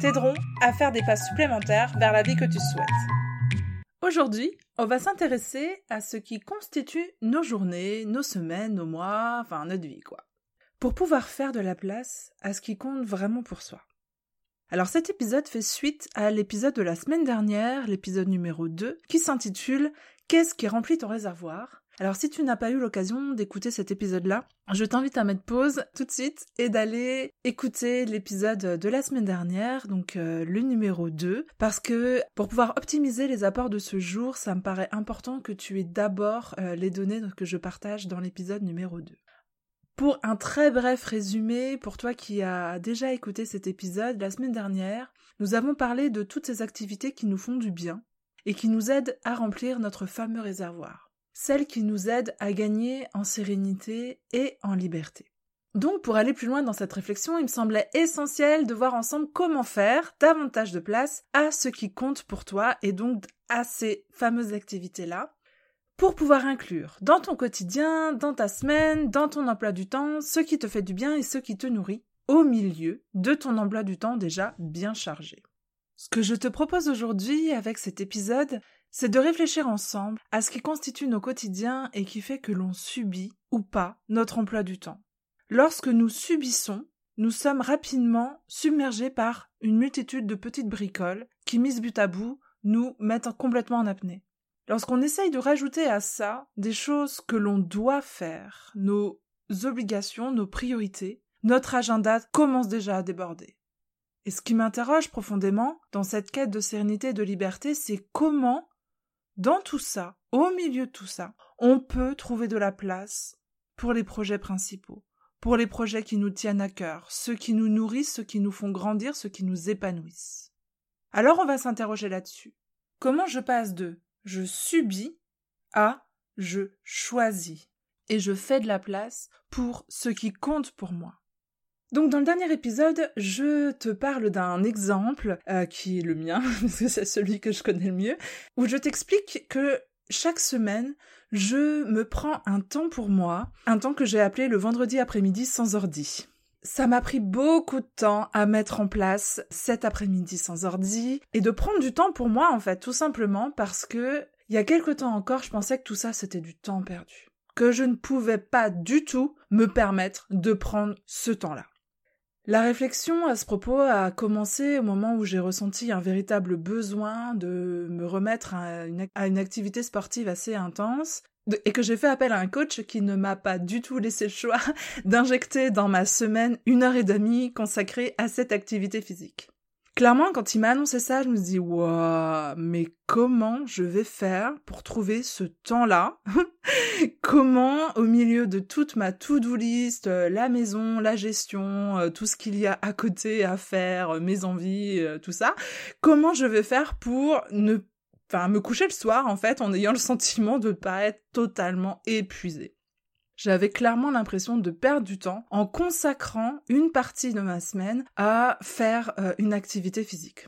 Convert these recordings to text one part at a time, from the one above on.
t'aideront à faire des pas supplémentaires vers la vie que tu souhaites. Aujourd'hui, on va s'intéresser à ce qui constitue nos journées, nos semaines, nos mois, enfin notre vie, quoi. Pour pouvoir faire de la place à ce qui compte vraiment pour soi. Alors cet épisode fait suite à l'épisode de la semaine dernière, l'épisode numéro 2, qui s'intitule Qu'est-ce qui remplit ton réservoir? Alors si tu n'as pas eu l'occasion d'écouter cet épisode-là, je t'invite à mettre pause tout de suite et d'aller écouter l'épisode de la semaine dernière, donc euh, le numéro 2, parce que pour pouvoir optimiser les apports de ce jour, ça me paraît important que tu aies d'abord euh, les données que je partage dans l'épisode numéro 2. Pour un très bref résumé, pour toi qui as déjà écouté cet épisode, la semaine dernière, nous avons parlé de toutes ces activités qui nous font du bien et qui nous aident à remplir notre fameux réservoir. Celles qui nous aident à gagner en sérénité et en liberté. Donc, pour aller plus loin dans cette réflexion, il me semblait essentiel de voir ensemble comment faire davantage de place à ce qui compte pour toi et donc à ces fameuses activités-là pour pouvoir inclure dans ton quotidien, dans ta semaine, dans ton emploi du temps, ce qui te fait du bien et ce qui te nourrit, au milieu de ton emploi du temps déjà bien chargé. Ce que je te propose aujourd'hui avec cet épisode, c'est de réfléchir ensemble à ce qui constitue nos quotidiens et qui fait que l'on subit ou pas notre emploi du temps. Lorsque nous subissons, nous sommes rapidement submergés par une multitude de petites bricoles qui, mises but à bout, nous mettent complètement en apnée. Lorsqu'on essaye de rajouter à ça des choses que l'on doit faire, nos obligations, nos priorités, notre agenda commence déjà à déborder. Et ce qui m'interroge profondément dans cette quête de sérénité et de liberté, c'est comment, dans tout ça, au milieu de tout ça, on peut trouver de la place pour les projets principaux, pour les projets qui nous tiennent à cœur, ceux qui nous nourrissent, ceux qui nous font grandir, ceux qui nous épanouissent. Alors on va s'interroger là-dessus. Comment je passe de je subis à je choisis et je fais de la place pour ce qui compte pour moi. Donc dans le dernier épisode, je te parle d'un exemple euh, qui est le mien, parce que c'est celui que je connais le mieux, où je t'explique que chaque semaine, je me prends un temps pour moi, un temps que j'ai appelé le vendredi après-midi sans ordi. Ça m'a pris beaucoup de temps à mettre en place cet après-midi sans ordi et de prendre du temps pour moi en fait, tout simplement parce que il y a quelque temps encore, je pensais que tout ça c'était du temps perdu, que je ne pouvais pas du tout me permettre de prendre ce temps-là. La réflexion à ce propos a commencé au moment où j'ai ressenti un véritable besoin de me remettre à une, activité sportive assez intense et que j'ai fait appel à un coach qui ne m'a pas du tout laissé le choix d'injecter dans ma semaine une heure et demie consacrée à cette activité physique. Clairement, quand il m'a annoncé ça, je me suis dit, waouh, mais comment je vais faire pour trouver ce temps-là? comment, au milieu de toute ma to-do list, euh, la maison, la gestion, euh, tout ce qu'il y a à côté à faire, euh, mes envies, tout ça, comment je vais faire pour ne enfin me coucher le soir en fait en ayant le sentiment de ne pas être totalement épuisée? J'avais clairement l'impression de perdre du temps en consacrant une partie de ma semaine à faire euh, une activité physique.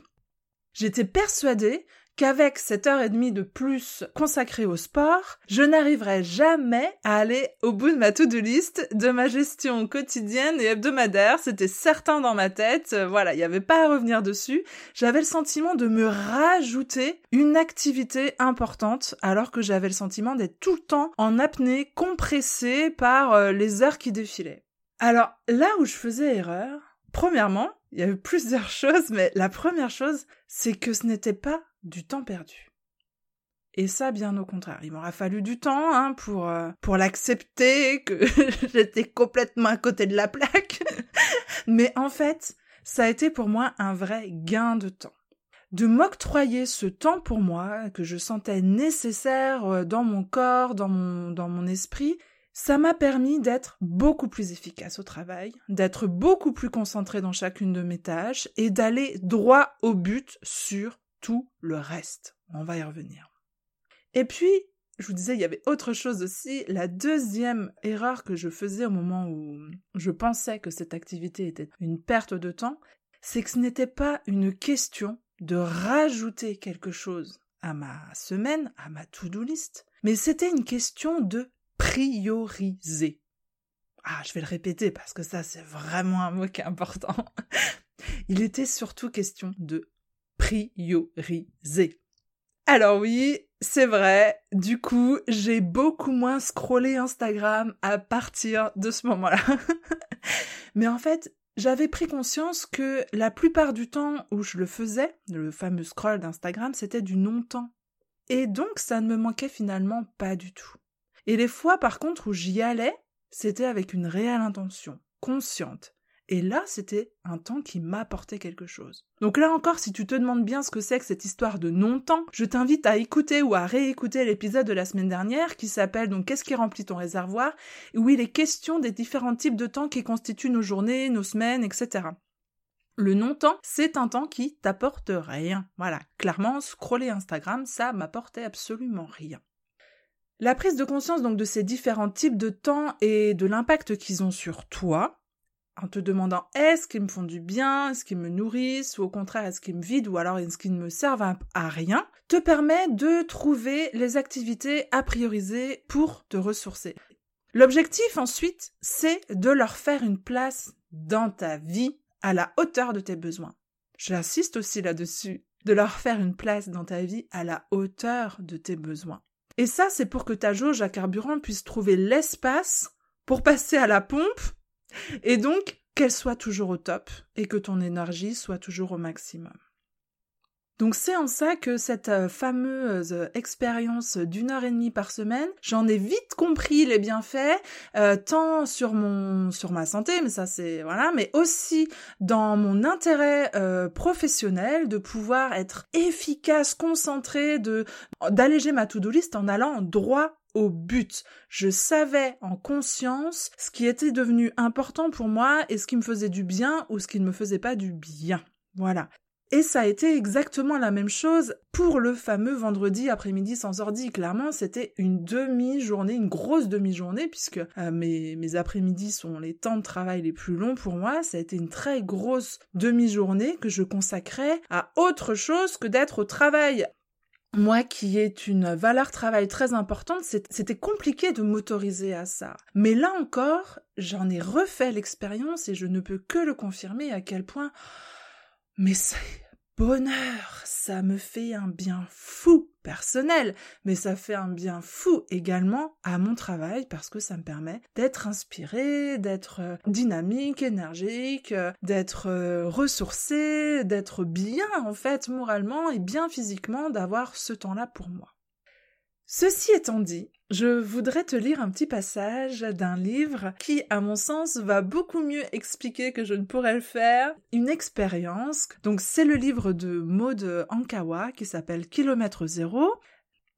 J'étais persuadée qu'avec cette heure et demie de plus consacrée au sport, je n'arriverai jamais à aller au bout de ma to-do list, de ma gestion quotidienne et hebdomadaire. C'était certain dans ma tête. Euh, voilà, il n'y avait pas à revenir dessus. J'avais le sentiment de me rajouter une activité importante alors que j'avais le sentiment d'être tout le temps en apnée, compressée par euh, les heures qui défilaient. Alors là où je faisais erreur, premièrement, il y avait plusieurs choses, mais la première chose, c'est que ce n'était pas du temps perdu. Et ça, bien au contraire, il m'aura fallu du temps hein, pour euh, pour l'accepter que j'étais complètement à côté de la plaque. Mais en fait, ça a été pour moi un vrai gain de temps. De m'octroyer ce temps pour moi que je sentais nécessaire euh, dans mon corps, dans mon dans mon esprit, Ça m'a permis d'être beaucoup plus efficace au travail, d'être beaucoup plus concentré dans chacune de mes tâches et d'aller droit au but sur tout le reste. On va y revenir. Et puis, je vous disais, il y avait autre chose aussi. La deuxième erreur que je faisais au moment où je pensais que cette activité était une perte de temps, c'est que ce n'était pas une question de rajouter quelque chose à ma semaine, à ma to-do list, mais c'était une question de prioriser. Ah, je vais le répéter parce que ça, c'est vraiment un mot qui est important. Il était surtout question de prioriser. Alors oui, c'est vrai, du coup, j'ai beaucoup moins scrollé Instagram à partir de ce moment-là. Mais en fait, j'avais pris conscience que la plupart du temps où je le faisais, le fameux scroll d'Instagram, c'était du non-temps. Et donc, ça ne me manquait finalement pas du tout. Et les fois, par contre, où j'y allais, c'était avec une réelle intention, consciente. Et là, c'était un temps qui m'apportait quelque chose. Donc là encore, si tu te demandes bien ce que c'est que cette histoire de non-temps, je t'invite à écouter ou à réécouter l'épisode de la semaine dernière qui s'appelle donc Qu'est-ce qui remplit ton réservoir? où il est question des différents types de temps qui constituent nos journées, nos semaines, etc. Le non-temps, c'est un temps qui t'apporte rien. Voilà, clairement, scroller Instagram, ça m'apportait absolument rien. La prise de conscience donc de ces différents types de temps et de l'impact qu'ils ont sur toi, en te demandant est-ce qu'ils me font du bien, est-ce qu'ils me nourrissent, ou au contraire est-ce qu'ils me vident, ou alors est-ce qu'ils ne me servent à rien, te permet de trouver les activités à prioriser pour te ressourcer. L'objectif ensuite, c'est de leur faire une place dans ta vie à la hauteur de tes besoins. J'insiste aussi là-dessus, de leur faire une place dans ta vie à la hauteur de tes besoins. Et ça, c'est pour que ta jauge à carburant puisse trouver l'espace pour passer à la pompe et donc, qu'elle soit toujours au top et que ton énergie soit toujours au maximum. Donc c'est en ça que cette euh, fameuse expérience d'une heure et demie par semaine, j'en ai vite compris les bienfaits, euh, tant sur mon sur ma santé, mais ça c'est voilà, mais aussi dans mon intérêt euh, professionnel de pouvoir être efficace, concentré, de d'alléger ma to-do list en allant droit au but. Je savais en conscience ce qui était devenu important pour moi et ce qui me faisait du bien ou ce qui ne me faisait pas du bien. Voilà. Et ça a été exactement la même chose pour le fameux vendredi après-midi sans ordi. Clairement, c'était une demi-journée, une grosse demi-journée, puisque euh, mes, mes après-midi sont les temps de travail les plus longs pour moi. Ça a été une très grosse demi-journée que je consacrais à autre chose que d'être au travail moi qui est une valeur travail très importante, c'était compliqué de m'autoriser à ça. Mais là encore, j'en ai refait l'expérience et je ne peux que le confirmer à quel point mais bonheur, ça me fait un bien fou personnel, mais ça fait un bien fou également à mon travail parce que ça me permet d'être inspiré, d'être euh, dynamique, énergique, euh, d'être euh, ressourcé, d'être bien en fait moralement et bien physiquement, d'avoir ce temps-là pour moi. Ceci étant dit, je voudrais te lire un petit passage d'un livre qui, à mon sens, va beaucoup mieux expliquer que je ne pourrais le faire. Une expérience. Donc, c'est le livre de Maud Ankawa qui s'appelle Kilomètre Zéro.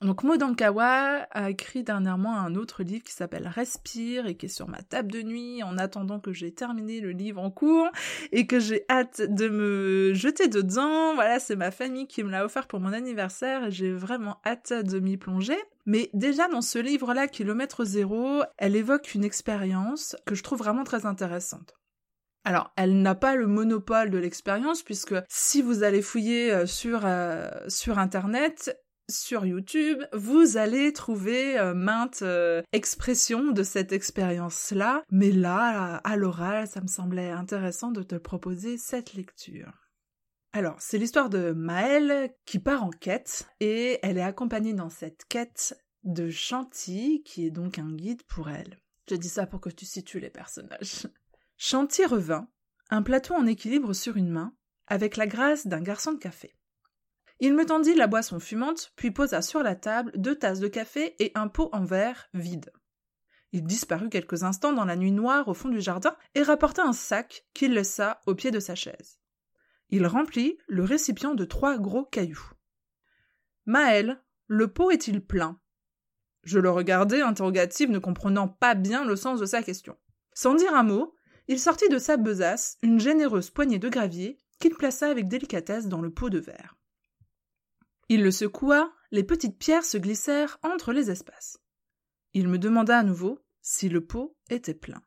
Donc Maud Ankawa a écrit dernièrement un autre livre qui s'appelle Respire et qui est sur ma table de nuit en attendant que j'ai terminé le livre en cours et que j'ai hâte de me jeter dedans. Voilà, c'est ma famille qui me l'a offert pour mon anniversaire et j'ai vraiment hâte de m'y plonger. Mais déjà dans ce livre-là, Kilomètre Zéro, elle évoque une expérience que je trouve vraiment très intéressante. Alors, elle n'a pas le monopole de l'expérience puisque si vous allez fouiller euh, sur euh, sur internet, sur YouTube, vous allez trouver euh, maintes expressions de cette expérience-là, mais là, à l'oral, ça me semblait intéressant de te proposer cette lecture. Alors, c'est l'histoire de Maëlle qui part en quête et elle est accompagnée dans cette quête de Chanty qui est donc un guide pour elle. Je dis ça pour que tu situes les personnages. Chanty revint, un plateau en équilibre sur une main, avec la grâce d'un garçon de café. Il me tendit la boisson fumante, puis posa sur la table deux tasses de café et un pot en verre vide. Il disparut quelques instants dans la nuit noire au fond du jardin et rapporta un sac qu'il laissa au pied de sa chaise. Il remplit le récipient de trois gros cailloux. Maël, le pot est-il plein? Je le regardais, interrogative, ne comprenant pas bien le sens de sa question. Sans dire un mot, il sortit de sa besace une généreuse poignée de gravier qu'il plaça avec délicatesse dans le pot de verre. Il le secoua, les petites pierres se glissèrent entre les espaces. Il me demanda à nouveau si le pot était plein.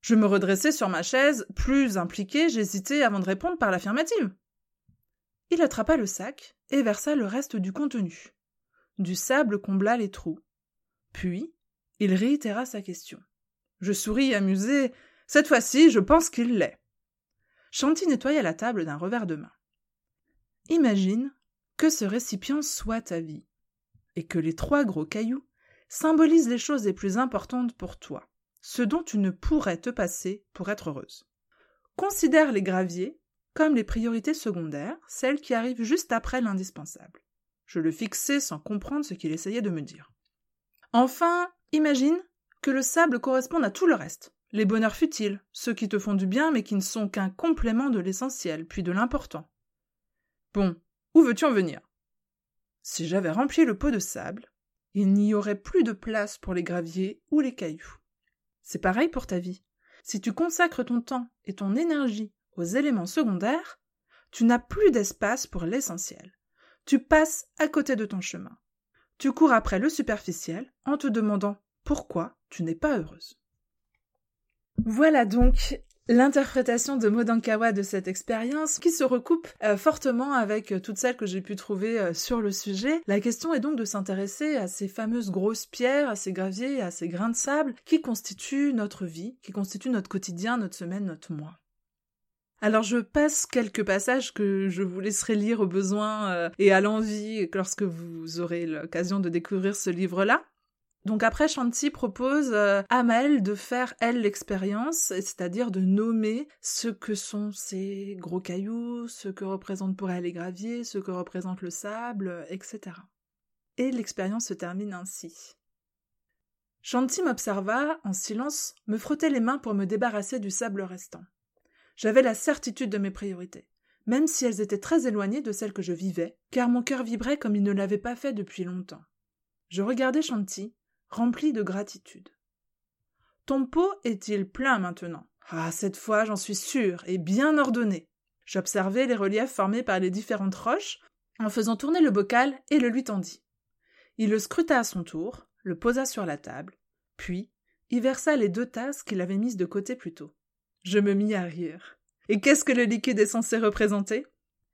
Je me redressai sur ma chaise, plus impliqué, j'hésitais avant de répondre par l'affirmative. Il attrapa le sac et versa le reste du contenu. Du sable combla les trous. Puis, il réitéra sa question. Je souris amusé. Cette fois-ci, je pense qu'il l'est. Chanty nettoya la table d'un revers de main. Imagine que ce récipient soit ta vie, et que les trois gros cailloux symbolisent les choses les plus importantes pour toi ce dont tu ne pourrais te passer pour être heureuse. Considère les graviers comme les priorités secondaires, celles qui arrivent juste après l'indispensable. Je le fixais sans comprendre ce qu'il essayait de me dire. Enfin, imagine que le sable corresponde à tout le reste. Les bonheurs futiles, ceux qui te font du bien mais qui ne sont qu'un complément de l'essentiel, puis de l'important. Bon, où veux-tu en venir? Si j'avais rempli le pot de sable, il n'y aurait plus de place pour les graviers ou les cailloux. C'est pareil pour ta vie. Si tu consacres ton temps et ton énergie aux éléments secondaires, tu n'as plus d'espace pour l'essentiel. Tu passes à côté de ton chemin. Tu cours après le superficiel en te demandant pourquoi tu n'es pas heureuse. Voilà donc l'interprétation de Modankawa de cette expérience qui se recoupe euh, fortement avec euh, toutes celles que j'ai pu trouver euh, sur le sujet. La question est donc de s'intéresser à ces fameuses grosses pierres, à ces graviers, à ces grains de sable qui constituent notre vie, qui constituent notre quotidien, notre semaine, notre mois. Alors je passe quelques passages que je vous laisserai lire au besoin et à l'envie lorsque vous aurez l'occasion de découvrir ce livre-là. Donc après, Shanti propose euh, à Mel de faire, elle, l'expérience, c'est-à-dire de nommer ce que sont ces gros cailloux, ce que représentent pour elle les graviers, ce que représente le sable, etc. Et l'expérience se termine ainsi. Shanti m'observa, en silence, me frottait les mains pour me débarrasser du sable restant. J'avais la certitude de mes priorités, même si elles étaient très éloignées de celles que je vivais, car mon cœur vibrait comme il ne l'avait pas fait depuis longtemps. Je regardais Shanti, rempli de gratitude. Ton pot est-il plein maintenant? Ah, cette fois, j'en suis sûre, et bien ordonné. J'observai les reliefs formés par les différentes roches en faisant tourner le bocal et le lui tendis. Il le scruta à son tour, le posa sur la table, puis y versa les deux tasses qu'il avait mises de côté plus tôt. Je me mis à rire. Et qu'est-ce que le liquide est censé représenter?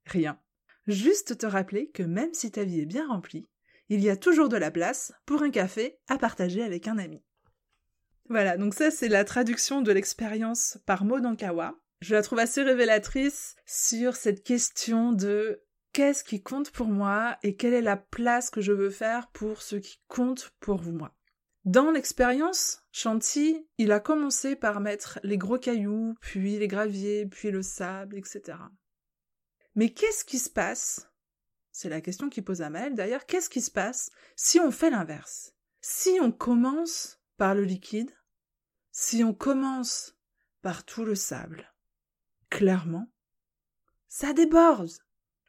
Rien. Juste te rappeler que même si ta vie est bien remplie, il y a toujours de la place pour un café à partager avec un ami. Voilà, donc ça c'est la traduction de l'expérience par Modankawa. Je la trouve assez révélatrice sur cette question de qu'est-ce qui compte pour moi et quelle est la place que je veux faire pour ce qui compte pour moi. Dans l'expérience, Chanty, il a commencé par mettre les gros cailloux, puis les graviers, puis le sable, etc. Mais qu'est-ce qui se passe c'est la question qui pose Amel. D'ailleurs, qu'est-ce qui se passe si on fait l'inverse? Si on commence par le liquide, si on commence par tout le sable, clairement, ça déborde.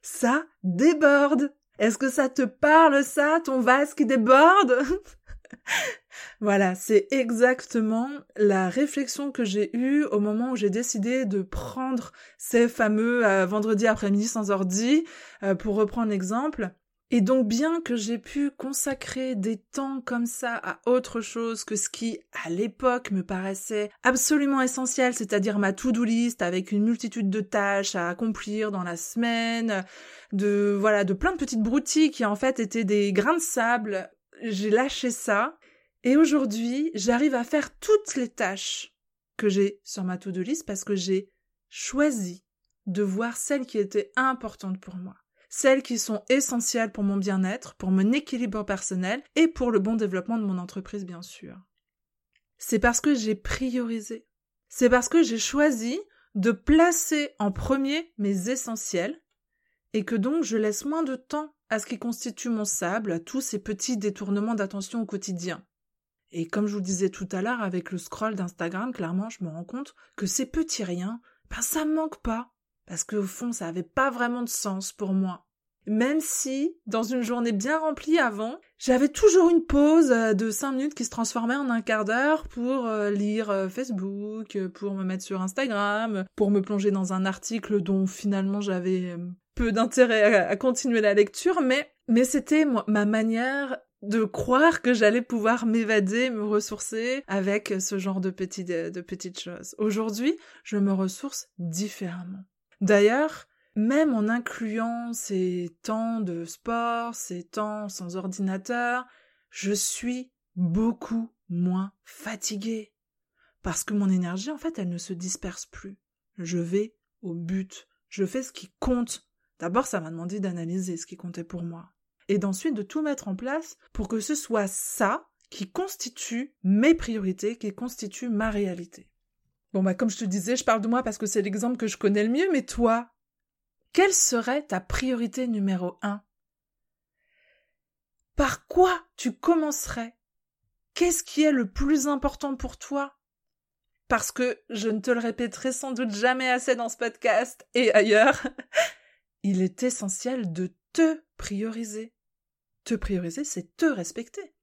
Ça déborde. Est-ce que ça te parle ça, ton vase qui déborde? voilà, c'est exactement la réflexion que j'ai eue au moment où j'ai décidé de prendre ces fameux euh, vendredi après-midi sans ordi, euh, pour reprendre l'exemple. Et donc bien que j'ai pu consacrer des temps comme ça à autre chose que ce qui à l'époque me paraissait absolument essentiel, c'est-à-dire ma to-do list avec une multitude de tâches à accomplir dans la semaine, de voilà, de plein de petites broutilles qui en fait étaient des grains de sable, j'ai lâché ça et aujourd'hui, j'arrive à faire toutes les tâches que j'ai sur ma to-do list parce que j'ai choisi de voir celles qui étaient importantes pour moi, celles qui sont essentielles pour mon bien-être, pour mon équilibre personnel et pour le bon développement de mon entreprise, bien sûr. C'est parce que j'ai priorisé. C'est parce que j'ai choisi de placer en premier mes essentiels et que donc je laisse moins de temps à ce qui constitue mon sable, à tous ces petits détournements d'attention au quotidien. Et comme je vous le disais tout à l'heure avec le scroll d'Instagram, clairement, je me rends compte que ces petits riens, ben ça me manque pas. Parce qu'au fond, ça avait pas vraiment de sens pour moi. Même si, dans une journée bien remplie avant, j'avais toujours une pause euh, de 5 minutes qui se transformait en un quart d'heure pour euh, lire euh, Facebook, pour me mettre sur Instagram, pour me plonger dans un article dont finalement j'avais peu d'intérêt à, continuer la lecture, mais, mais c'était ma manière de croire que j'allais pouvoir m'évader, me ressourcer avec ce genre de, de petites choses. Aujourd'hui, je me ressource différemment. D'ailleurs, même en incluant ces temps de sport, ces temps sans ordinateur, je suis beaucoup moins fatiguée. Parce que mon énergie, en fait, elle ne se disperse plus. Je vais au but. Je fais ce qui compte. D'abord, ça m'a demandé d'analyser ce qui comptait pour moi. Et d'ensuite de tout mettre en place pour que ce soit ça qui constitue mes priorités, qui constitue ma réalité. Bon, bah, comme je te disais, je parle de moi parce que c'est l'exemple que je connais le mieux, mais toi, quelle serait ta priorité numéro un? Par quoi tu commencerais? Qu'est-ce qui est le plus important pour toi? Parce que, je ne te le répéterai sans doute jamais assez dans ce podcast et ailleurs, il est essentiel de te prioriser. Te prioriser, c'est te respecter.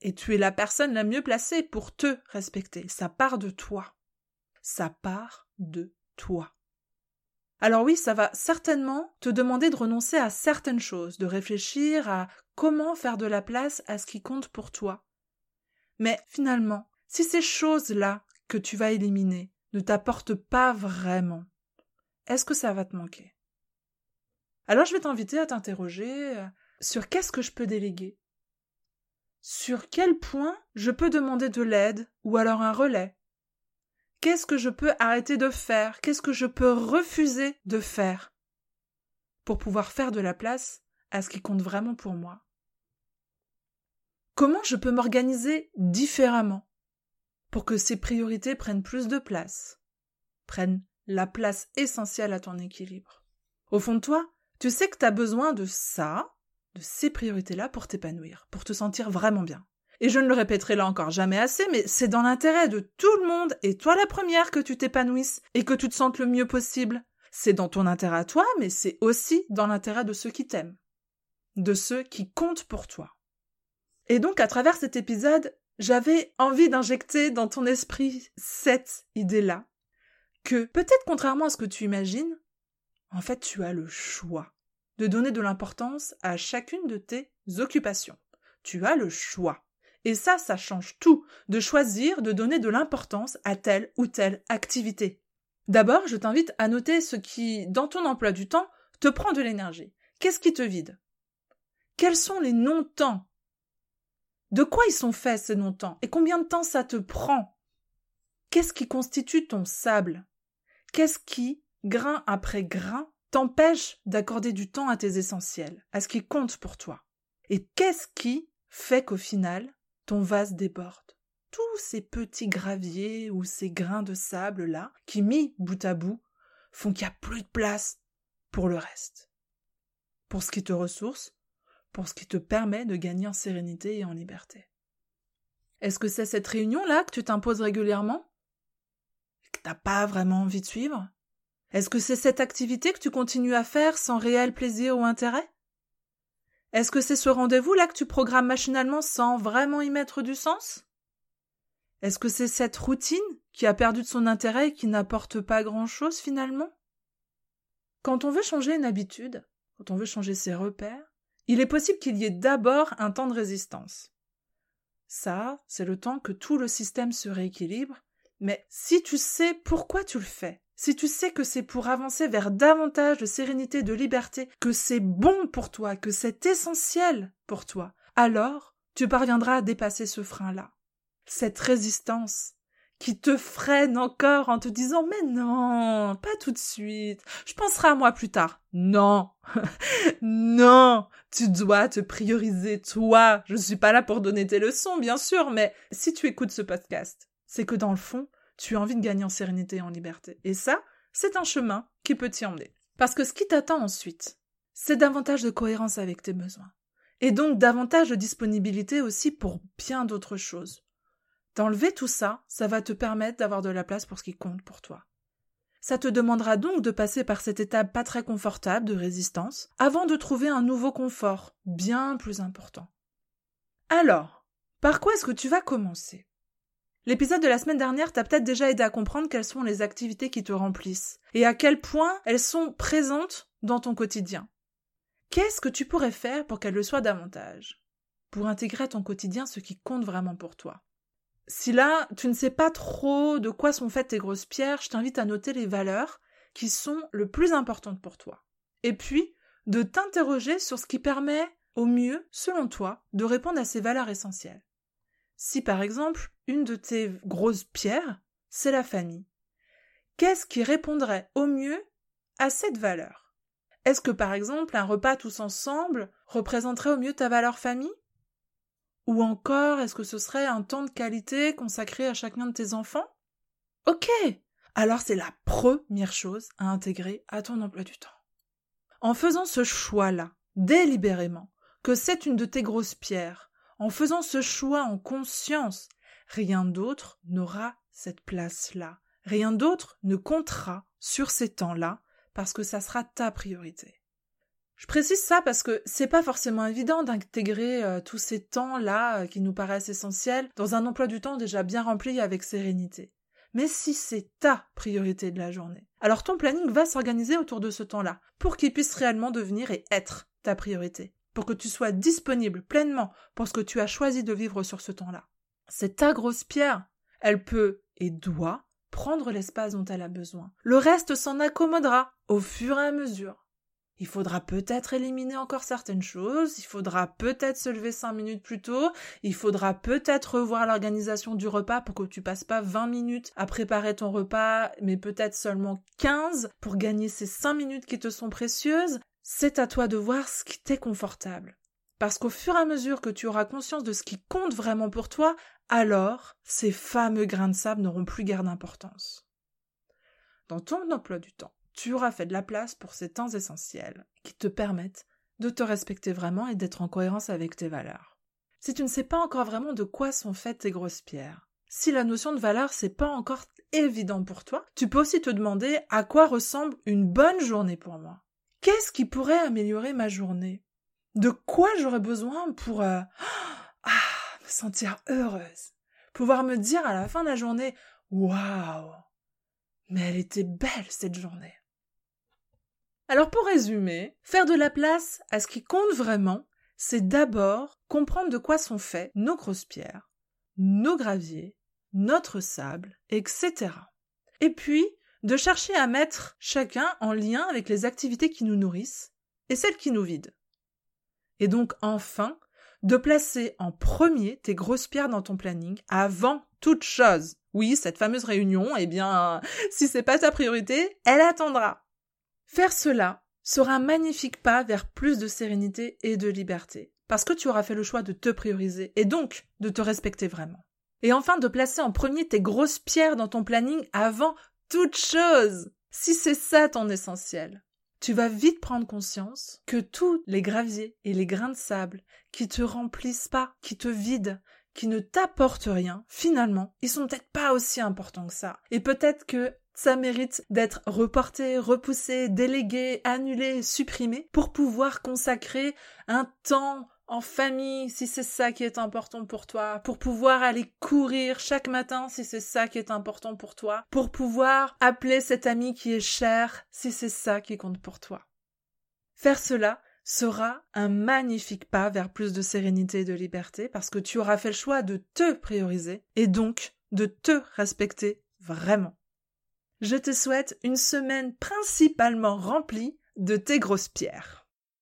Et tu es la personne la mieux placée pour te respecter. Ça part de toi. Ça part de toi. Alors oui, ça va certainement te demander de renoncer à certaines choses, de réfléchir à comment faire de la place à ce qui compte pour toi. Mais finalement, si ces choses-là que tu vas éliminer ne t'apportent pas vraiment, est-ce que ça va te manquer? Alors je vais t'inviter à t'interroger euh, sur qu'est-ce que je peux déléguer? Sur quel point je peux demander de l'aide ou alors un relais? Qu'est-ce que je peux arrêter de faire? Qu'est-ce que je peux refuser de faire pour pouvoir faire de la place à ce qui compte vraiment pour moi? Comment je peux m'organiser différemment pour que ces priorités prennent plus de place, prennent la place essentielle à ton équilibre? Au fond de toi, tu sais que tu as besoin de ça, de ces priorités-là pour t'épanouir, pour te sentir vraiment bien. Et je ne le répéterai là encore jamais assez, mais c'est dans l'intérêt de tout le monde, et toi la première, que tu t'épanouisses et que tu te sentes le mieux possible. C'est dans ton intérêt à toi, mais c'est aussi dans l'intérêt de ceux qui t'aiment, de ceux qui comptent pour toi. Et donc, à travers cet épisode, j'avais envie d'injecter dans ton esprit cette idée-là, que peut-être contrairement à ce que tu imagines, en fait, tu as le choix de donner de l'importance à chacune de tes occupations. Tu as le choix. Et ça, ça change tout, de choisir de donner de l'importance à telle ou telle activité. D'abord, je t'invite à noter ce qui, dans ton emploi du temps, te prend de l'énergie. Qu'est-ce qui te vide? Quels sont les non-temps? De quoi ils sont faits ces non-temps? Et combien de temps ça te prend? Qu'est-ce qui constitue ton sable? Qu'est-ce qui, grain après grain, t'empêche d'accorder du temps à tes essentiels, à ce qui compte pour toi Et qu'est-ce qui fait qu'au final, ton vase déborde? Tous ces petits graviers ou ces grains de sable là, qui mis bout à bout, font qu'il n'y a plus de place pour le reste. Pour ce qui te ressource, pour ce qui te permet de gagner en sérénité et en liberté. Est-ce que c'est cette réunion-là que tu t'imposes régulièrement? Que t'as pas vraiment envie de suivre? Est-ce que c'est cette activité que tu continues à faire sans réel plaisir ou intérêt? Est-ce que c'est ce rendez-vous-là que tu programmes machinalement sans vraiment y mettre du sens? Est-ce que c'est cette routine qui a perdu de son intérêt et qui n'apporte pas grand-chose finalement? Quand on veut changer une habitude, quand on veut changer ses repères, il est possible qu'il y ait d'abord un temps de résistance. Ça, c'est le temps que tout le système se rééquilibre, mais si tu sais pourquoi tu le fais, si tu sais que c'est pour avancer vers davantage de sérénité, de liberté, que c'est bon pour toi, que c'est essentiel pour toi, alors tu parviendras à dépasser ce frein-là. Cette résistance qui te freine encore en te disant mais non, pas tout de suite, je penserai à moi plus tard. Non, non, tu dois te prioriser toi. Je ne suis pas là pour donner tes leçons, bien sûr, mais si tu écoutes ce podcast, c'est que dans le fond, tu as envie de gagner en sérénité et en liberté. Et ça, c'est un chemin qui peut t'y emmener. Parce que ce qui t'attend ensuite, c'est davantage de cohérence avec tes besoins. Et donc davantage de disponibilité aussi pour bien d'autres choses. D'enlever tout ça, ça va te permettre d'avoir de la place pour ce qui compte pour toi. Ça te demandera donc de passer par cette étape pas très confortable de résistance avant de trouver un nouveau confort bien plus important. Alors, par quoi est-ce que tu vas commencer? L'épisode de la semaine dernière t'a peut-être déjà aidé à comprendre quelles sont les activités qui te remplissent et à quel point elles sont présentes dans ton quotidien. Qu'est-ce que tu pourrais faire pour qu'elles le soient davantage? Pour intégrer à ton quotidien ce qui compte vraiment pour toi. Si là, tu ne sais pas trop de quoi sont faites tes grosses pierres, je t'invite à noter les valeurs qui sont le plus importantes pour toi. Et puis, de t'interroger sur ce qui permet au mieux, selon toi, de répondre à ces valeurs essentielles. Si par exemple, une de tes grosses pierres, c'est la famille, qu'est-ce qui répondrait au mieux à cette valeur? Est-ce que par exemple, un repas tous ensemble représenterait au mieux ta valeur famille? Ou encore, est-ce que ce serait un temps de qualité consacré à chacun de tes enfants? Ok! Alors c'est la première chose à intégrer à ton emploi du temps. En faisant ce choix-là, délibérément, que c'est une de tes grosses pierres, en faisant ce choix en conscience, rien d'autre n'aura cette place-là. Rien d'autre ne comptera sur ces temps-là parce que ça sera ta priorité. Je précise ça parce que c'est pas forcément évident d'intégrer euh, tous ces temps-là euh, qui nous paraissent essentiels dans un emploi du temps déjà bien rempli avec sérénité. Mais si c'est ta priorité de la journée, alors ton planning va s'organiser autour de ce temps-là pour qu'il puisse réellement devenir et être ta priorité pour que tu sois disponible pleinement pour ce que tu as choisi de vivre sur ce temps-là. C'est ta grosse pierre. Elle peut et doit prendre l'espace dont elle a besoin. Le reste s'en accommodera au fur et à mesure. Il faudra peut-être éliminer encore certaines choses, il faudra peut-être se lever cinq minutes plus tôt, il faudra peut-être revoir l'organisation du repas pour que tu passes pas 20 minutes à préparer ton repas, mais peut-être seulement 15 pour gagner ces cinq minutes qui te sont précieuses. C'est à toi de voir ce qui t'est confortable. Parce qu'au fur et à mesure que tu auras conscience de ce qui compte vraiment pour toi, alors ces fameux grains de sable n'auront plus guère d'importance. Dans ton emploi du temps, tu auras fait de la place pour ces temps essentiels qui te permettent de te respecter vraiment et d'être en cohérence avec tes valeurs. Si tu ne sais pas encore vraiment de quoi sont faites tes grosses pierres, si la notion de valeur c'est pas encore évident pour toi, tu peux aussi te demander à quoi ressemble une bonne journée pour moi. Qu'est-ce qui pourrait améliorer ma journée? De quoi j'aurais besoin pour euh, ah, me sentir heureuse? Pouvoir me dire à la fin de la journée Waouh Mais elle était belle cette journée. Alors pour résumer, faire de la place à ce qui compte vraiment, c'est d'abord comprendre de quoi sont faits nos grosses pierres, nos graviers, notre sable, etc. Et puis, de chercher à mettre chacun en lien avec les activités qui nous nourrissent et celles qui nous vident. Et donc enfin, de placer en premier tes grosses pierres dans ton planning avant toute chose. Oui, cette fameuse réunion, eh bien, si c'est pas ta priorité, elle attendra. Faire cela sera un magnifique pas vers plus de sérénité et de liberté, parce que tu auras fait le choix de te prioriser et donc de te respecter vraiment. Et enfin de placer en premier tes grosses pierres dans ton planning avant toute chose. Si c'est ça ton essentiel, tu vas vite prendre conscience que tous les graviers et les grains de sable qui te remplissent pas, qui te vident, qui ne t'apportent rien, finalement, ils sont peut-être pas aussi importants que ça. Et peut-être que ça mérite d'être reporté, repoussé, délégué, annulé, supprimé pour pouvoir consacrer un temps en famille si c'est ça qui est important pour toi, pour pouvoir aller courir chaque matin si c'est ça qui est important pour toi, pour pouvoir appeler cet ami qui est cher si c'est ça qui compte pour toi. Faire cela sera un magnifique pas vers plus de sérénité et de liberté parce que tu auras fait le choix de te prioriser et donc de te respecter vraiment. Je te souhaite une semaine principalement remplie de tes grosses pierres.